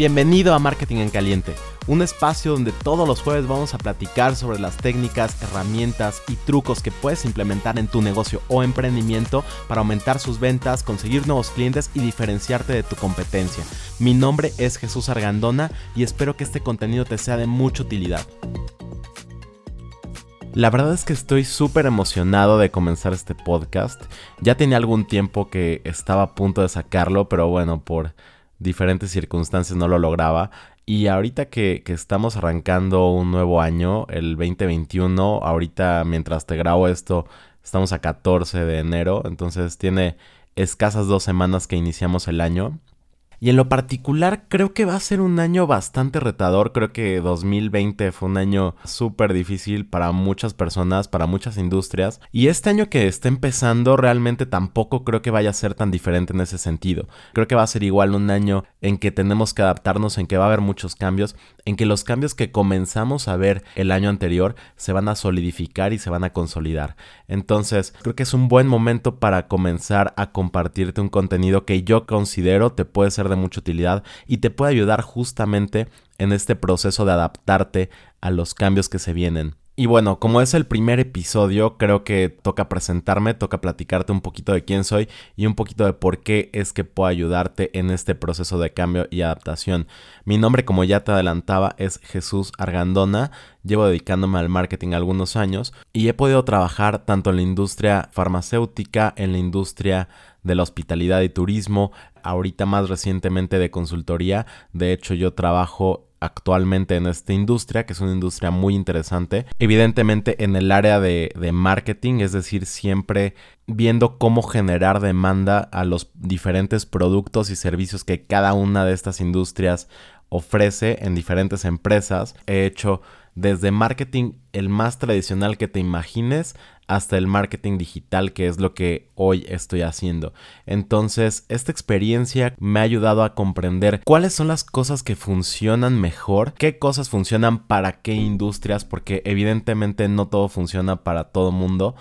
Bienvenido a Marketing en Caliente, un espacio donde todos los jueves vamos a platicar sobre las técnicas, herramientas y trucos que puedes implementar en tu negocio o emprendimiento para aumentar sus ventas, conseguir nuevos clientes y diferenciarte de tu competencia. Mi nombre es Jesús Argandona y espero que este contenido te sea de mucha utilidad. La verdad es que estoy súper emocionado de comenzar este podcast. Ya tenía algún tiempo que estaba a punto de sacarlo, pero bueno, por diferentes circunstancias no lo lograba. Y ahorita que, estamos arrancando un nuevo año, el 2021, ahorita mientras te grabo esto, estamos a 14 de enero, entonces tiene escasas dos semanas que iniciamos el año. Y en lo particular creo que va a ser un año bastante retador. Creo que 2020 fue un año súper difícil para muchas personas, para muchas industrias. Y este año que está empezando realmente tampoco creo que vaya a ser tan diferente en ese sentido. Creo que va a ser igual un año en que tenemos que adaptarnos, en que va a haber muchos cambios, en que los cambios que comenzamos a ver el año anterior se van a solidificar y se van a consolidar. Entonces creo que es un buen momento para comenzar a compartirte un contenido que yo considero te puede ser de mucha utilidad y te puede ayudar justamente en este proceso de adaptarte a los cambios que se vienen. Y bueno, como es el primer episodio, creo que toca presentarme, toca platicarte un poquito de quién soy y un poquito de por qué es que puedo ayudarte en este proceso de cambio y adaptación. Mi nombre, como ya te adelantaba, es Jesús Argandona. Llevo dedicándome al marketing algunos años y he podido trabajar tanto en la industria farmacéutica, en la industria de la hospitalidad y turismo, ahorita más recientemente de consultoría. De hecho, yo trabajo actualmente en esta industria, que es una industria muy interesante. Evidentemente en el área de, marketing, es decir, siempre viendo cómo generar demanda a los diferentes productos y servicios que cada una de estas industrias ofrece en diferentes empresas. He hecho desde marketing el más tradicional que te imagines hasta el marketing digital, que es lo que hoy estoy haciendo. Entonces, esta experiencia me ha ayudado a comprender cuáles son las cosas que funcionan mejor, qué cosas funcionan para qué industrias, porque evidentemente no todo funciona para todo mundo.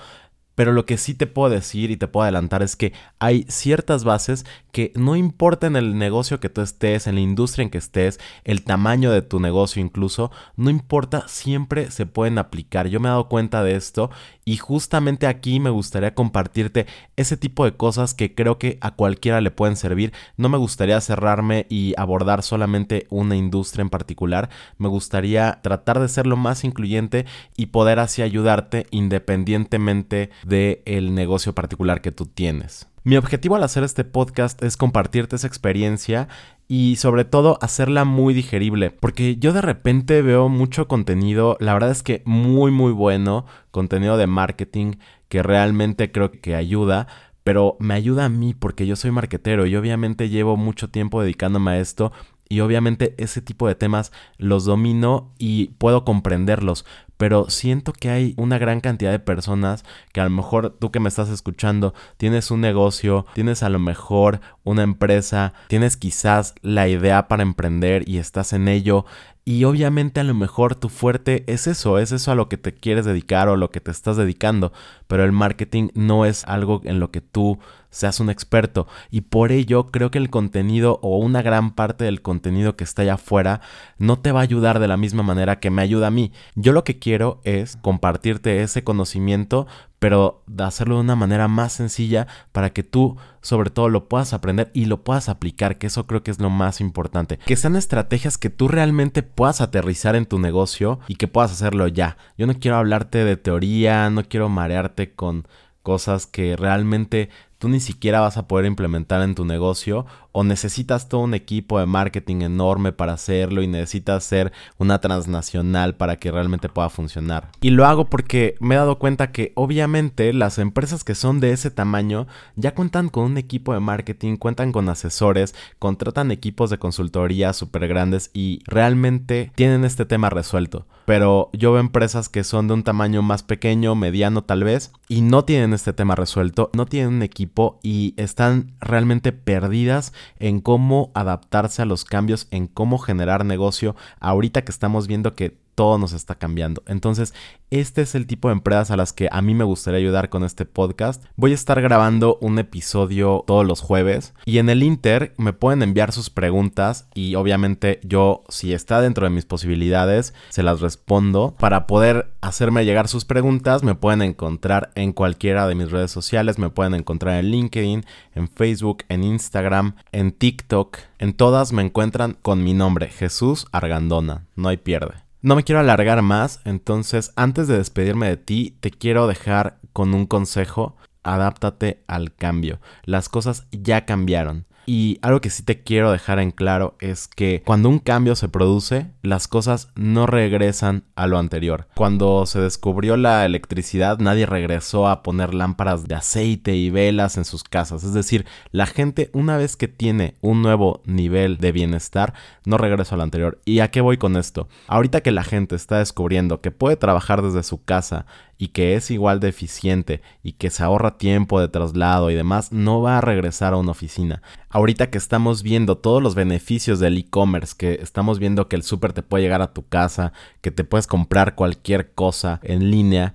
Pero lo que sí te puedo decir y te puedo adelantar es que hay ciertas bases que no importa en el negocio que tú estés, en la industria en que estés, el tamaño de tu negocio incluso, no importa, siempre se pueden aplicar. Yo me he dado cuenta de esto y justamente aquí me gustaría compartirte ese tipo de cosas que creo que a cualquiera le pueden servir. No me gustaría cerrarme y abordar solamente una industria en particular. Me gustaría tratar de ser lo más incluyente y poder así ayudarte independientemente del el negocio particular que tú tienes. Mi objetivo al hacer este podcast es compartirte esa experiencia y sobre todo hacerla muy digerible, porque yo de repente veo mucho contenido, la verdad es que muy muy bueno, contenido de marketing que realmente creo que ayuda, pero me ayuda a mí porque yo soy marketero y obviamente llevo mucho tiempo dedicándome a esto y obviamente ese tipo de temas los domino y puedo comprenderlos, pero siento que hay una gran cantidad de personas que a lo mejor tú que me estás escuchando tienes un negocio, tienes a lo mejor una empresa, tienes quizás la idea para emprender y estás en ello y obviamente a lo mejor tu fuerte es eso, es eso a lo que te quieres dedicar o lo que te estás dedicando, pero el marketing no es algo en lo que tú seas un experto y por ello creo que el contenido o una gran parte del contenido que está allá afuera no te va a ayudar de la misma manera que me ayuda a mí. Yo lo que quiero es compartirte ese conocimiento pero de hacerlo de una manera más sencilla para que tú sobre todo lo puedas aprender y lo puedas aplicar, que eso creo que es lo más importante. Que sean estrategias que tú realmente puedas aterrizar en tu negocio y que puedas hacerlo ya. Yo no quiero hablarte de teoría, no quiero marearte con cosas que realmente tú ni siquiera vas a poder implementar en tu negocio o necesitas todo un equipo de marketing enorme para hacerlo y necesitas ser una transnacional para que realmente pueda funcionar. Y lo hago porque me he dado cuenta que obviamente las empresas que son de ese tamaño ya cuentan con un equipo de marketing, cuentan con asesores, contratan equipos de consultoría súper grandes y realmente tienen este tema resuelto. Pero yo veo empresas que son de un tamaño más pequeño, mediano tal vez, y no tienen este tema resuelto, no tienen un equipo y están realmente perdidas en cómo adaptarse a los cambios, en cómo generar negocio, ahorita que estamos viendo que todo nos está cambiando. Entonces, este es el tipo de empresas a las que a mí me gustaría ayudar con este podcast. Voy a estar grabando un episodio todos los jueves y en el Inter me pueden enviar sus preguntas y obviamente yo, si está dentro de mis posibilidades, se las respondo. Para poder hacerme llegar sus preguntas, me pueden encontrar en cualquiera de mis redes sociales, me pueden encontrar en LinkedIn, en Facebook, en Instagram, en TikTok. En todas me encuentran con mi nombre, Jesús Argandona. No hay pierde. No me quiero alargar más, entonces antes de despedirme de ti, te quiero dejar con un consejo. Adáptate al cambio. Las cosas ya cambiaron. Y algo que sí te quiero dejar en claro es que cuando un cambio se produce, las cosas no regresan a lo anterior. Cuando se descubrió la electricidad, nadie regresó a poner lámparas de aceite y velas en sus casas. Es decir, la gente una vez que tiene un nuevo nivel de bienestar, no regresa a lo anterior. ¿Y a qué voy con esto? Ahorita que la gente está descubriendo que puede trabajar desde su casa y que es igual de eficiente y que se ahorra tiempo de traslado y demás, no va a regresar a una oficina. Ahorita que estamos viendo todos los beneficios del e-commerce, que estamos viendo que el súper te puede llegar a tu casa, que te puedes comprar cualquier cosa en línea,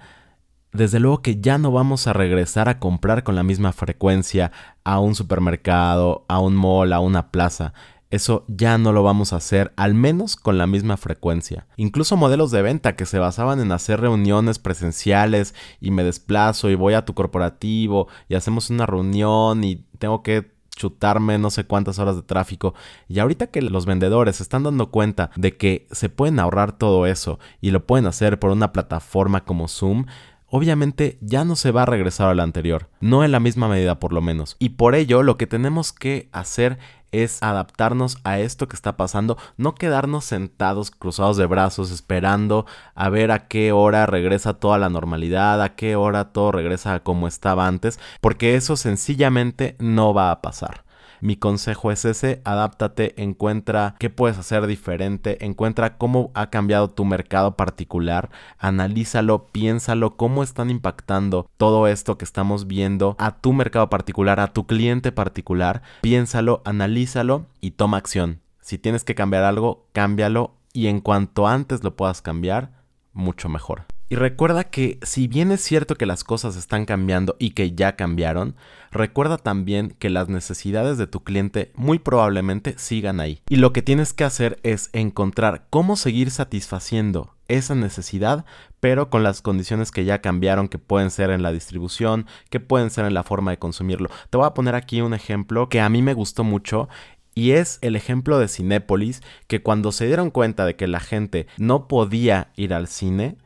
desde luego que ya no vamos a regresar a comprar con la misma frecuencia a un supermercado, a un mall, a una plaza. Eso ya no lo vamos a hacer, al menos con la misma frecuencia. Incluso modelos de venta que se basaban en hacer reuniones presenciales y me desplazo y voy a tu corporativo y hacemos una reunión y tengo que chutarme no sé cuántas horas de tráfico. Y ahorita que los vendedores se están dando cuenta de que se pueden ahorrar todo eso y lo pueden hacer por una plataforma como Zoom, obviamente ya no se va a regresar a la anterior, no en la misma medida por lo menos. Y por ello lo que tenemos que hacer es adaptarnos a esto que está pasando, no quedarnos sentados cruzados de brazos esperando a ver a qué hora regresa toda la normalidad, a qué hora todo regresa como estaba antes, porque eso sencillamente no va a pasar. Mi consejo es ese, adáptate, encuentra qué puedes hacer diferente, encuentra cómo ha cambiado tu mercado particular, analízalo, piénsalo, cómo están impactando todo esto que estamos viendo a tu mercado particular, a tu cliente particular, piénsalo, analízalo y toma acción. Si tienes que cambiar algo, cámbialo y en cuanto antes lo puedas cambiar, mucho mejor. Y recuerda que si bien es cierto que las cosas están cambiando y que ya cambiaron, recuerda también que las necesidades de tu cliente muy probablemente sigan ahí. Y lo que tienes que hacer es encontrar cómo seguir satisfaciendo esa necesidad, pero con las condiciones que ya cambiaron, que pueden ser en la distribución, que pueden ser en la forma de consumirlo. Te voy a poner aquí un ejemplo que a mí me gustó mucho y es el ejemplo de Cinépolis, que cuando se dieron cuenta de que la gente no podía ir al cine,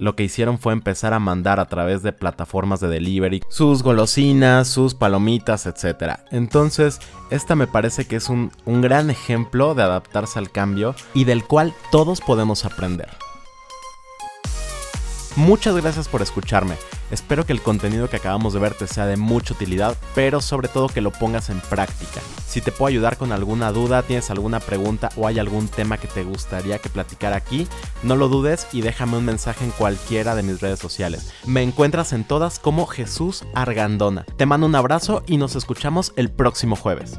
lo que hicieron fue empezar a mandar a través de plataformas de delivery sus golosinas, sus palomitas, etc. Entonces, esta me parece que es un, un gran ejemplo de adaptarse al cambio y del cual todos podemos aprender. Muchas gracias por escucharme. Espero que el contenido que acabamos de ver te sea de mucha utilidad, pero sobre todo que lo pongas en práctica. Si te puedo ayudar con alguna duda, tienes alguna pregunta o hay algún tema que te gustaría que platicara aquí, no lo dudes y déjame un mensaje en cualquiera de mis redes sociales. Me encuentras en todas como Jesús Argandona. Te mando un abrazo y nos escuchamos el próximo jueves.